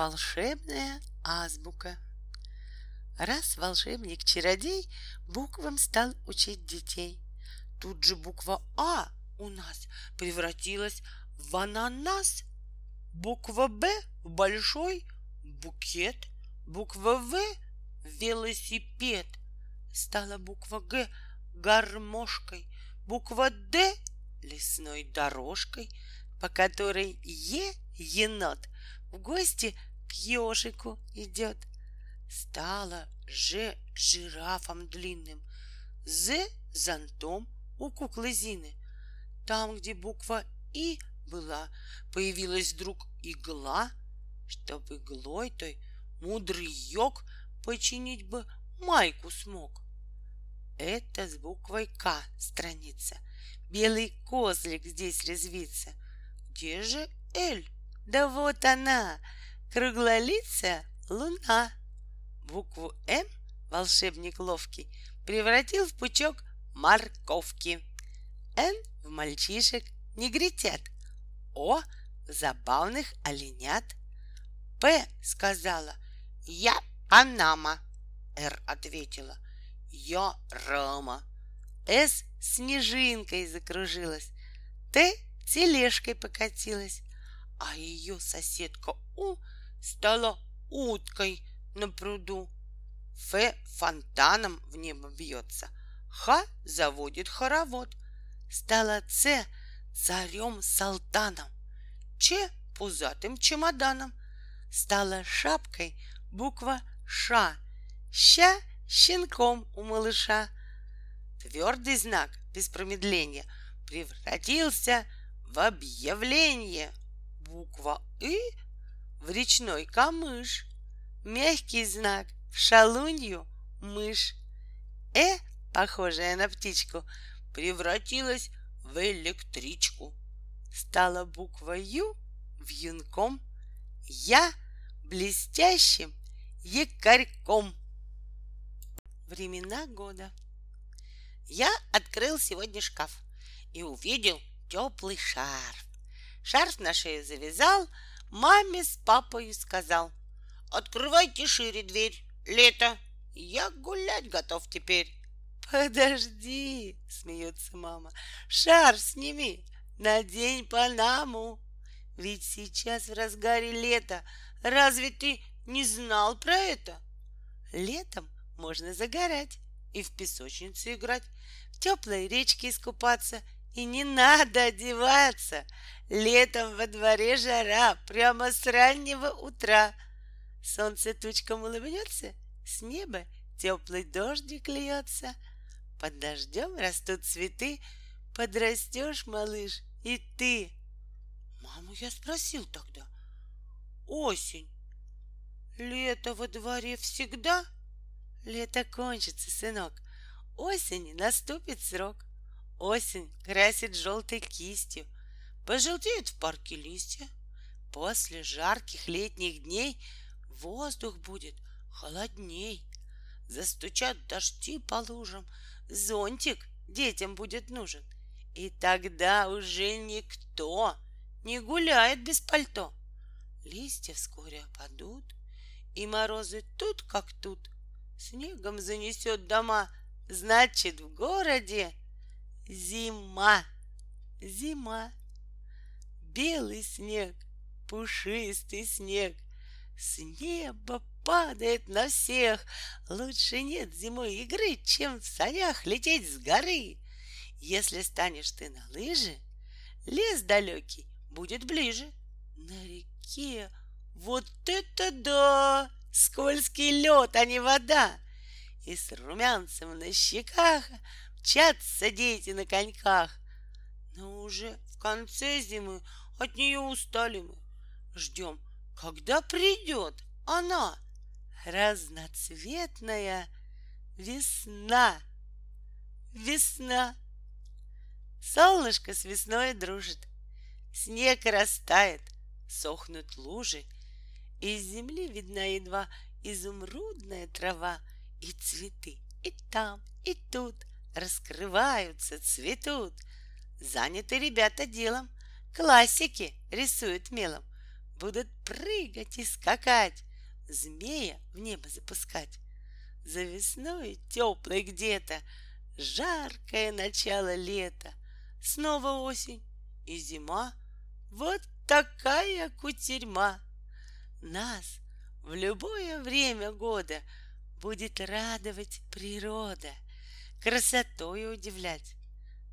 Волшебная азбука. Раз волшебник-чародей буквам стал учить детей. Тут же буква А у нас превратилась в ананас, буква Б в большой букет, буква В в велосипед. Стала буква Г гармошкой, буква Д лесной дорожкой, по которой Е енот в гости к ежику идет. Стала Ж жирафом длинным, З зонтом у куклы Зины. Там, где буква И была, появилась вдруг игла, чтоб иглой той мудрый йог починить бы майку смог. Это с буквой К страница. Белый козлик здесь резвится. Где же Эль? Да вот она, круглолицая луна. Букву М волшебник ловкий превратил в пучок морковки. Н в мальчишек негритят. О в забавных оленят. П сказала «Я Панама». Р ответила «Я Рама». С снежинкой закружилась. Т тележкой покатилась а ее соседка У стала уткой на пруду. Ф. Фонтаном в небо бьется, Х. Заводит хоровод. Стала Ц. Царем-салтаном, Ч. Пузатым чемоданом. Стала шапкой буква Ш, Ща щенком у малыша. Твердый знак без промедления превратился в объявление — буква «И» в речной камыш, мягкий знак в шалунью мышь. «Э», похожая на птичку, превратилась в электричку. Стала буква «Ю» в юнком, «Я» блестящим якорьком. Времена года. Я открыл сегодня шкаф и увидел теплый шарф. Шарф на шею завязал, маме с папой сказал. Открывайте шире дверь, лето, я гулять готов теперь. Подожди, смеется мама, шарф сними, надень панаму. Ведь сейчас в разгаре лета, разве ты не знал про это? Летом можно загорать и в песочнице играть, в теплой речке искупаться — и не надо одеваться. Летом во дворе жара, прямо с раннего утра. Солнце тучком улыбнется, с неба теплый дождик льется. Под дождем растут цветы, подрастешь, малыш, и ты. Маму я спросил тогда. Осень. Лето во дворе всегда? Лето кончится, сынок. Осени наступит срок. Осень красит желтой кистью, Пожелтеют в парке листья. После жарких летних дней Воздух будет холодней. Застучат дожди по лужам, Зонтик детям будет нужен. И тогда уже никто Не гуляет без пальто. Листья вскоре опадут, И морозы тут как тут. Снегом занесет дома, Значит, в городе Зима, зима, белый снег, пушистый снег, с неба падает на всех. Лучше нет зимой игры, чем в санях лететь с горы. Если станешь ты на лыжи, лес далекий будет ближе. На реке вот это да! Скользкий лед, а не вода. И с румянцем на щеках Мчатся дети на коньках. Но уже конце зимы от нее устали мы. Ждем, когда придет она, разноцветная весна. Весна. Солнышко с весной дружит, Снег растает, сохнут лужи, Из земли видна едва изумрудная трава И цветы и там, и тут — раскрываются, цветут. Заняты ребята делом, классики рисуют мелом. Будут прыгать и скакать, змея в небо запускать. За весной теплой где-то жаркое начало лета, снова осень и зима. Вот такая кутерьма. Нас в любое время года будет радовать природа, красотой удивлять.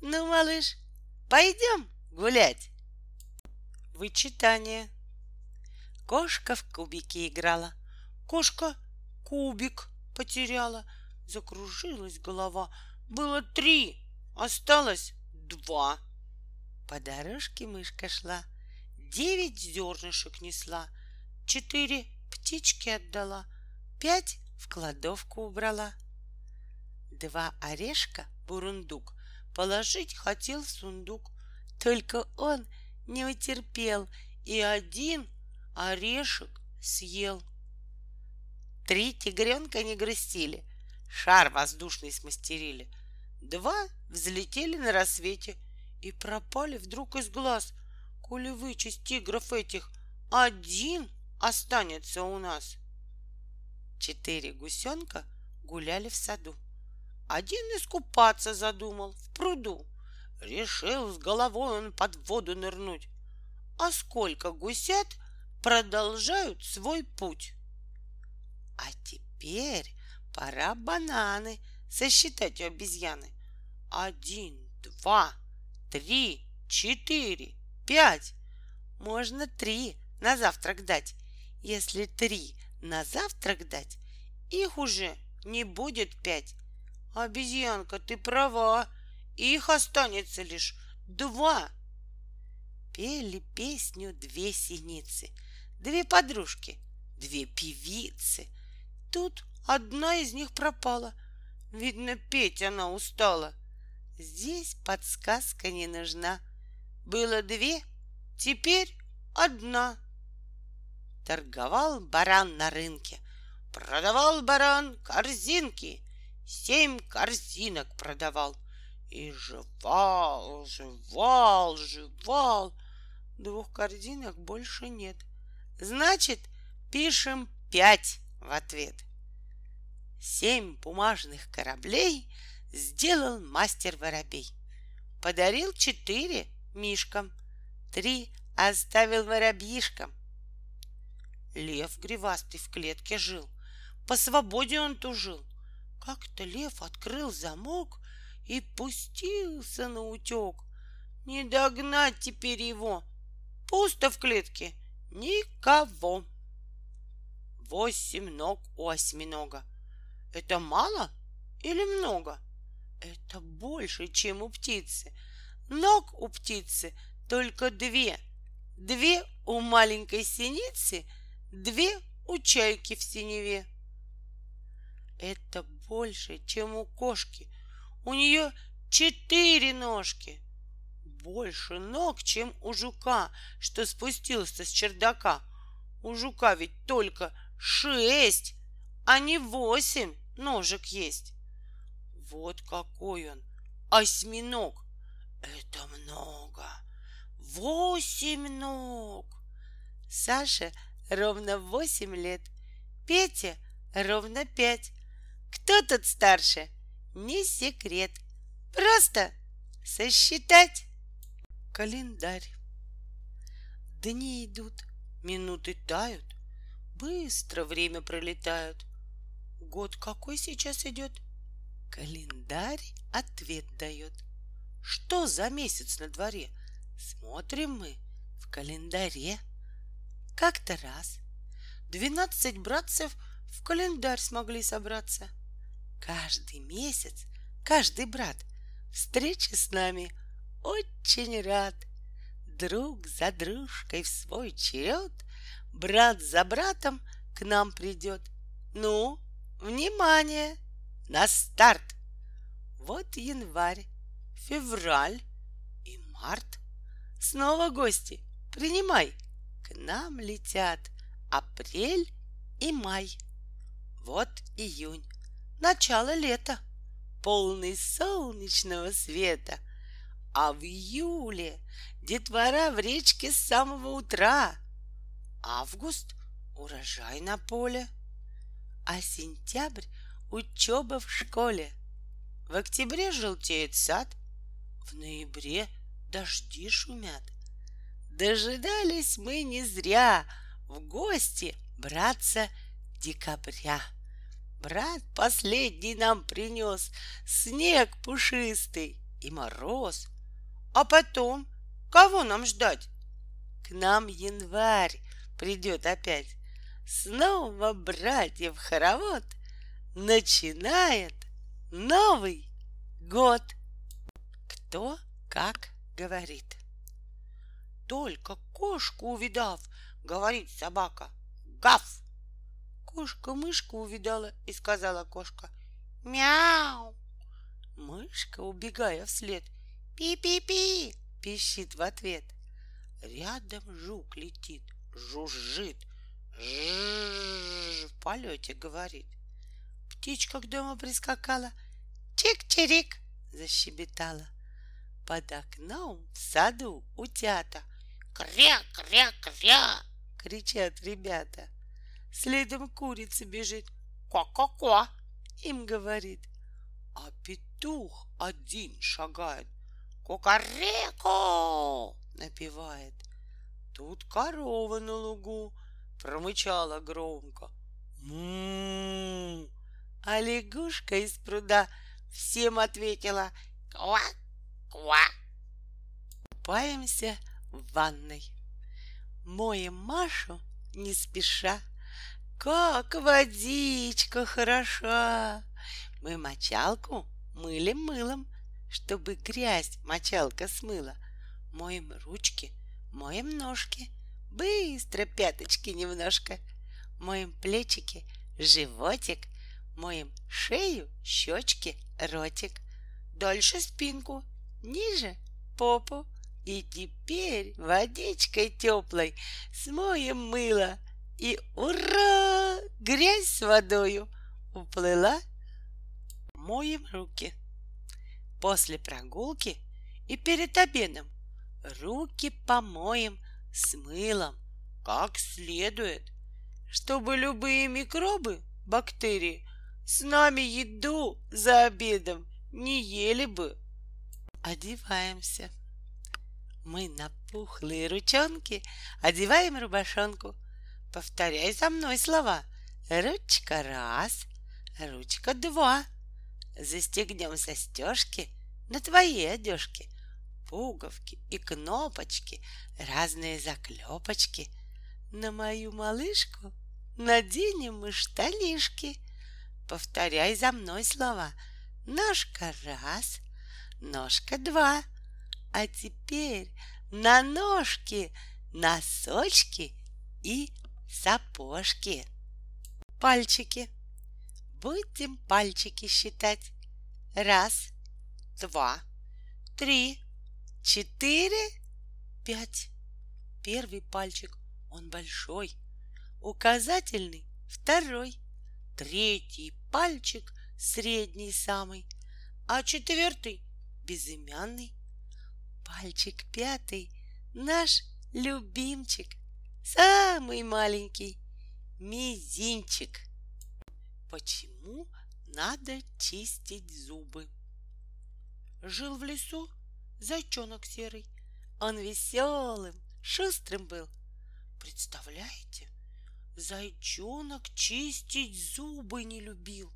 Ну, малыш, пойдем гулять. Вычитание. Кошка в кубике играла. Кошка кубик потеряла. Закружилась голова. Было три, осталось два. По дорожке мышка шла, девять зернышек несла, четыре птички отдала, пять в кладовку убрала. Два орешка бурундук положить хотел в сундук, только он не утерпел и один орешек съел. Три тигренка не грустили, шар воздушный смастерили. Два взлетели на рассвете и пропали вдруг из глаз. Коли вычесть тигров этих, один останется у нас. Четыре гусенка гуляли в саду. Один искупаться задумал в пруду. Решил с головой он под воду нырнуть. А сколько гусят продолжают свой путь. А теперь пора бананы сосчитать у обезьяны. Один, два, три, четыре, пять. Можно три на завтрак дать. Если три на завтрак дать, их уже не будет пять. Обезьянка, ты права, их останется лишь два. Пели песню две синицы, две подружки, две певицы. Тут одна из них пропала. Видно, петь она устала. Здесь подсказка не нужна. Было две, теперь одна. Торговал баран на рынке, продавал баран корзинки, семь корзинок продавал. И жевал, жевал, жевал. Двух корзинок больше нет. Значит, пишем пять в ответ. Семь бумажных кораблей сделал мастер воробей. Подарил четыре мишкам, три оставил воробьишкам. Лев гривастый в клетке жил, по свободе он тужил. Как-то лев открыл замок и пустился на утек. Не догнать теперь его. Пусто в клетке, никого. Восемь ног у осьминога. Это мало или много? Это больше, чем у птицы. Ног у птицы только две. Две у маленькой синицы, две у чайки в синеве. Это больше, чем у кошки. У нее четыре ножки. Больше ног, чем у жука, что спустился с чердака. У жука ведь только шесть, а не восемь ножек есть. Вот какой он, осьминог. Это много. Восемь ног. Саша ровно восемь лет. Петя ровно пять. Кто тут старше? Не секрет. Просто сосчитать. Календарь. Дни идут, минуты тают, Быстро время пролетает. Год какой сейчас идет? Календарь ответ дает. Что за месяц на дворе? Смотрим мы в календаре. Как-то раз двенадцать братцев в календарь смогли собраться. Каждый месяц, каждый брат встречи с нами очень рад. Друг за дружкой в свой черед брат за братом к нам придет. Ну, внимание! На старт! Вот январь, февраль и март. Снова гости, принимай. К нам летят апрель и май. Вот июнь, начало лета, полный солнечного света. А в июле детвора в речке с самого утра. Август — урожай на поле, а сентябрь — учеба в школе. В октябре желтеет сад, в ноябре дожди шумят. Дожидались мы не зря в гости братца декабря. Брат последний нам принес снег пушистый и мороз. А потом кого нам ждать? К нам январь придет опять. Снова братьев хоровод начинает Новый год. Кто как говорит. Только кошку увидав, говорит собака. Гав! Кошка мышку увидала и сказала кошка. Мяу! Мышка, убегая вслед, пи-пи-пи, пищит в ответ. Рядом жук летит, жужжит, в полете говорит. Птичка к дому прискакала, чик-чирик, защебетала. Под окном в саду утята. Кря-кря-кря, кричат ребята. Следом курица бежит. Ко-ко-ко, им говорит. А петух один шагает. Кукареку напевает. Тут корова на лугу промычала громко. му А лягушка из пруда всем ответила «Ква! Ква!» Купаемся в ванной. Моем Машу не спеша — как водичка хороша! Мы мочалку мылим мылом, чтобы грязь мочалка смыла. Моем ручки, моем ножки, быстро пяточки немножко. Моем плечики, животик, моем шею, щечки, ротик. Дальше спинку, ниже попу. И теперь водичкой теплой смоем мыло — и ура! Грязь с водою уплыла. Моем руки. После прогулки и перед обедом руки помоем с мылом как следует, чтобы любые микробы, бактерии с нами еду за обедом не ели бы. Одеваемся. Мы на пухлые ручонки одеваем рубашонку, Повторяй за мной слова. Ручка раз, ручка два. Застегнем застежки на твоей одежке. Пуговки и кнопочки, разные заклепочки. На мою малышку наденем мы штанишки. Повторяй за мной слова. Ножка раз, ножка два. А теперь на ножки носочки и сапожки, пальчики. Будем пальчики считать. Раз, два, три, четыре, пять. Первый пальчик, он большой. Указательный, второй. Третий пальчик, средний самый. А четвертый, безымянный. Пальчик пятый, наш любимчик — самый маленький мизинчик. Почему надо чистить зубы? Жил в лесу зайчонок серый. Он веселым, шустрым был. Представляете, зайчонок чистить зубы не любил.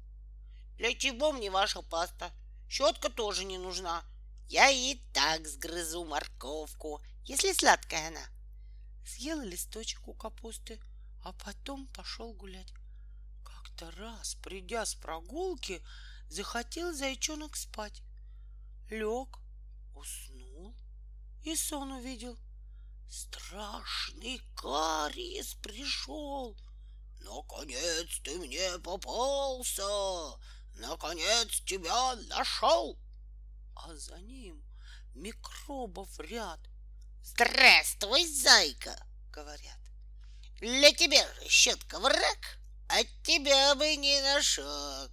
Для чего мне ваша паста? Щетка тоже не нужна. Я и так сгрызу морковку, если сладкая она съел листочек у капусты, а потом пошел гулять. Как-то раз, придя с прогулки, захотел зайчонок спать. Лег, уснул и сон увидел. Страшный кариес пришел. Наконец ты мне попался, наконец тебя нашел. А за ним микробов ряд — Здравствуй, зайка, говорят. Для тебя щетка враг, от тебя бы не на шаг.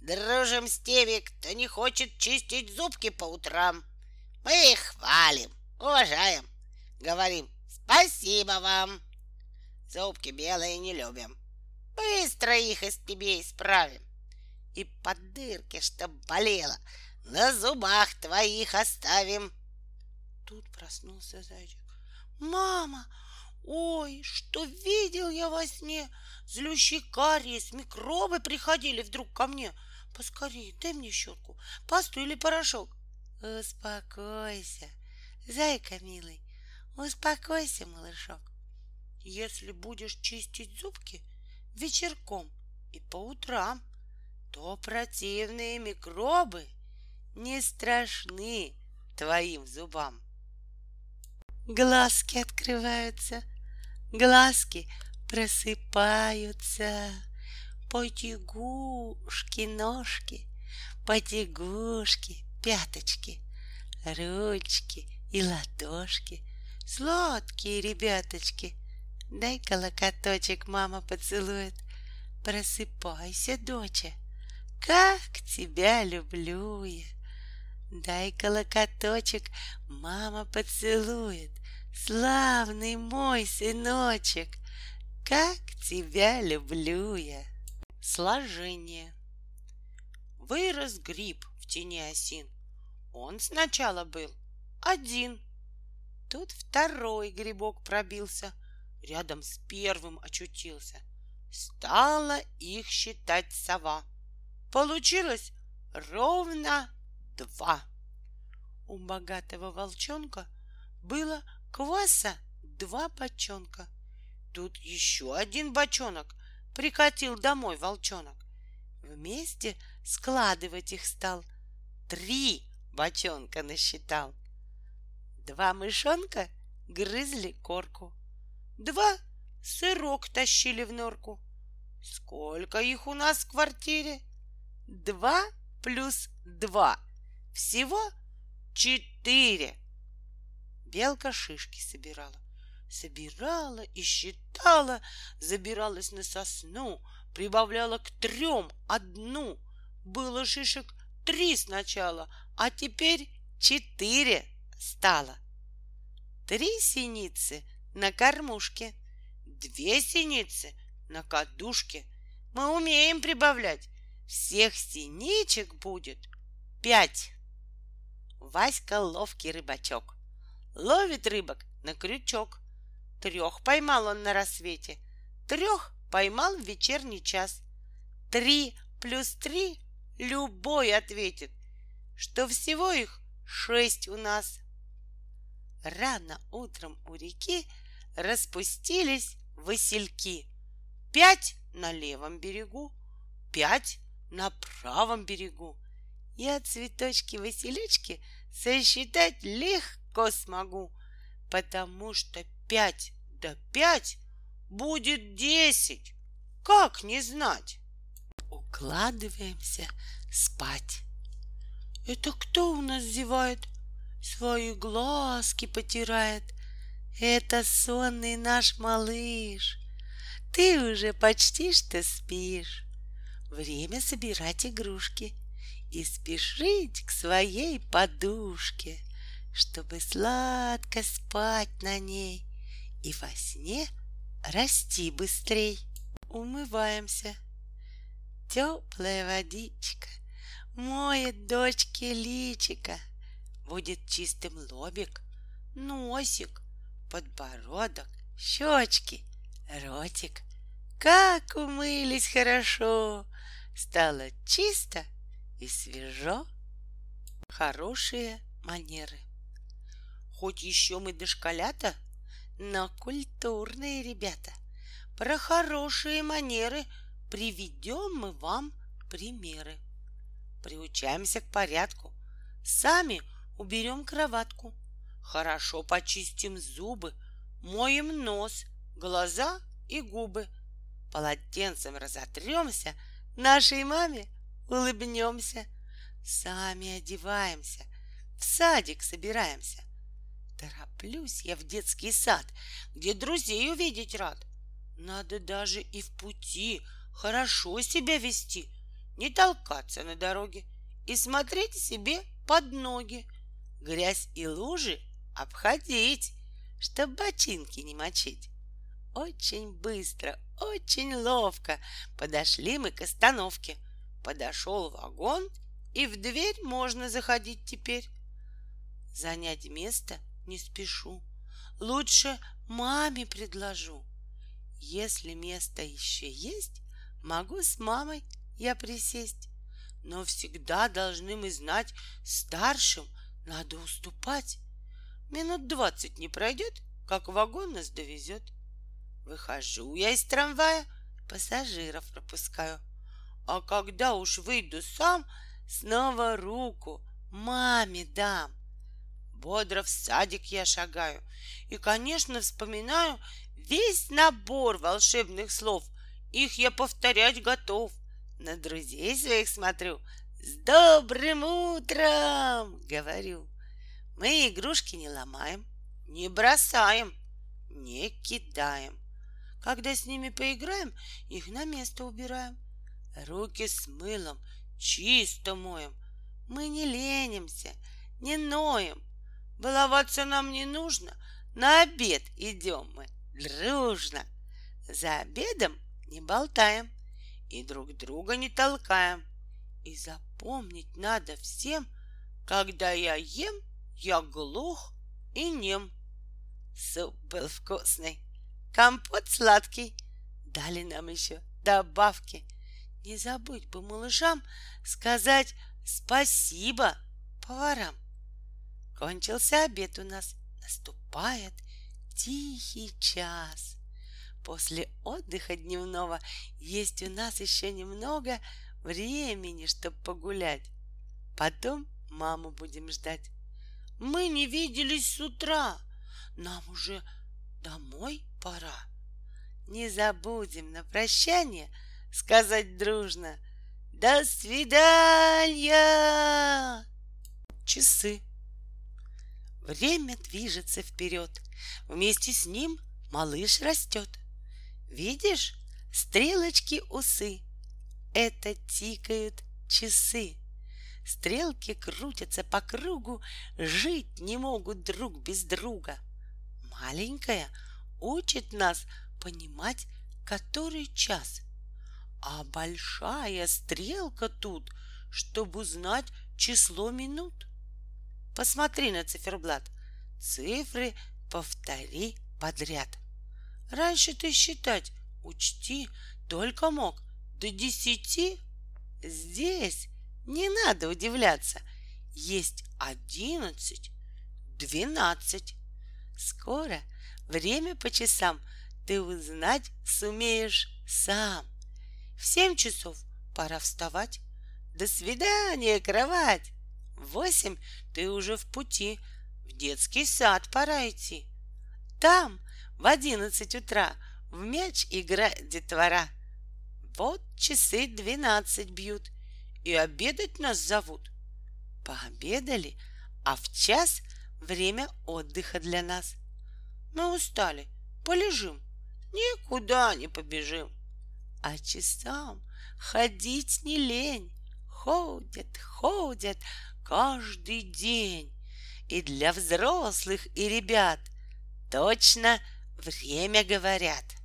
Дружим с теми, кто не хочет чистить зубки по утрам. Мы их хвалим, уважаем, говорим спасибо вам. Зубки белые не любим. Быстро их из тебе исправим. И по дырке, чтоб болело, на зубах твоих оставим. Тут проснулся зайчик. Мама, ой, что видел я во сне? Злющий кариес, микробы приходили вдруг ко мне. Поскорее, дай мне щетку, пасту или порошок. Успокойся, зайка милый, успокойся, малышок. Если будешь чистить зубки вечерком и по утрам, то противные микробы не страшны твоим зубам. Глазки открываются, глазки просыпаются. Потягушки, ножки, потягушки, пяточки, ручки и ладошки. Сладкие ребяточки. Дай колокоточек мама поцелует. Просыпайся, доча, как тебя люблю я. Дай колокоточек, мама поцелует. Славный мой сыночек, как тебя люблю я. Сложение. Вырос гриб в тени осин. Он сначала был один. Тут второй грибок пробился, рядом с первым очутился. Стала их считать сова. Получилось ровно два. У богатого волчонка было кваса два бочонка. Тут еще один бочонок прикатил домой волчонок. Вместе складывать их стал. Три бочонка насчитал. Два мышонка грызли корку. Два сырок тащили в норку. Сколько их у нас в квартире? Два плюс два — всего четыре. Белка шишки собирала. Собирала и считала, забиралась на сосну, прибавляла к трем одну. Было шишек три сначала, а теперь четыре стало. Три синицы на кормушке, две синицы на кадушке. Мы умеем прибавлять. Всех синичек будет пять. Васька ловкий рыбачок. Ловит рыбок на крючок. Трех поймал он на рассвете, трех поймал в вечерний час. Три плюс три любой ответит, что всего их шесть у нас. Рано утром у реки распустились васильки. Пять на левом берегу, пять на правом берегу. Я цветочки-василечки сосчитать легко смогу, потому что пять да пять будет десять. Как не знать? Укладываемся спать. Это кто у нас зевает? Свои глазки потирает. Это сонный наш малыш. Ты уже почти что спишь. Время собирать игрушки и спешить к своей подушке, чтобы сладко спать на ней и во сне расти быстрей. Умываемся. Теплая водичка моет дочке личика. Будет чистым лобик, носик, подбородок, щечки, ротик. Как умылись хорошо, стало чисто и свежо. Хорошие манеры. Хоть еще мы дошколята, но культурные ребята. Про хорошие манеры приведем мы вам примеры. Приучаемся к порядку. Сами уберем кроватку. Хорошо почистим зубы, моем нос, глаза и губы. Полотенцем разотремся, нашей маме улыбнемся, сами одеваемся, в садик собираемся. Тороплюсь я в детский сад, где друзей увидеть рад. Надо даже и в пути хорошо себя вести, не толкаться на дороге и смотреть себе под ноги, грязь и лужи обходить, чтоб ботинки не мочить. Очень быстро, очень ловко подошли мы к остановке. Подошел вагон, и в дверь можно заходить теперь. Занять место не спешу. Лучше маме предложу. Если место еще есть, могу с мамой я присесть. Но всегда должны мы знать, старшим надо уступать. Минут двадцать не пройдет, как вагон нас довезет. Выхожу я из трамвая, пассажиров пропускаю. А когда уж выйду сам, снова руку маме дам. Бодро в садик я шагаю и, конечно, вспоминаю весь набор волшебных слов. Их я повторять готов. На друзей своих смотрю. С добрым утром, говорю. Мы игрушки не ломаем, не бросаем, не кидаем. Когда с ними поиграем, их на место убираем. Руки с мылом чисто моем. Мы не ленимся, не ноем. Баловаться нам не нужно. На обед идем мы дружно. За обедом не болтаем и друг друга не толкаем. И запомнить надо всем, когда я ем, я глух и нем. Суп был вкусный, компот сладкий. Дали нам еще добавки. Не забыть бы малышам сказать спасибо поварам. Кончился обед у нас, наступает тихий час. После отдыха дневного есть у нас еще немного времени, чтобы погулять. Потом маму будем ждать. Мы не виделись с утра. Нам уже домой пора. Не забудем на прощание сказать дружно «До свидания!» Часы. Время движется вперед. Вместе с ним малыш растет. Видишь, стрелочки усы. Это тикают часы. Стрелки крутятся по кругу, жить не могут друг без друга. Маленькая учит нас понимать, который час. А большая стрелка тут, чтобы узнать число минут. Посмотри на циферблат. Цифры повтори подряд. Раньше ты считать, учти, только мог до десяти. Здесь не надо удивляться. Есть одиннадцать, двенадцать. Скоро время по часам ты узнать сумеешь сам. В семь часов пора вставать. До свидания, кровать. Восемь ты уже в пути. В детский сад пора идти. Там в одиннадцать утра в мяч играет детвора. Вот часы двенадцать бьют и обедать нас зовут. Пообедали, а в час время отдыха для нас. Мы устали, полежим, никуда не побежим. А часам ходить не лень, ходят, ходят каждый день. И для взрослых и ребят точно время говорят —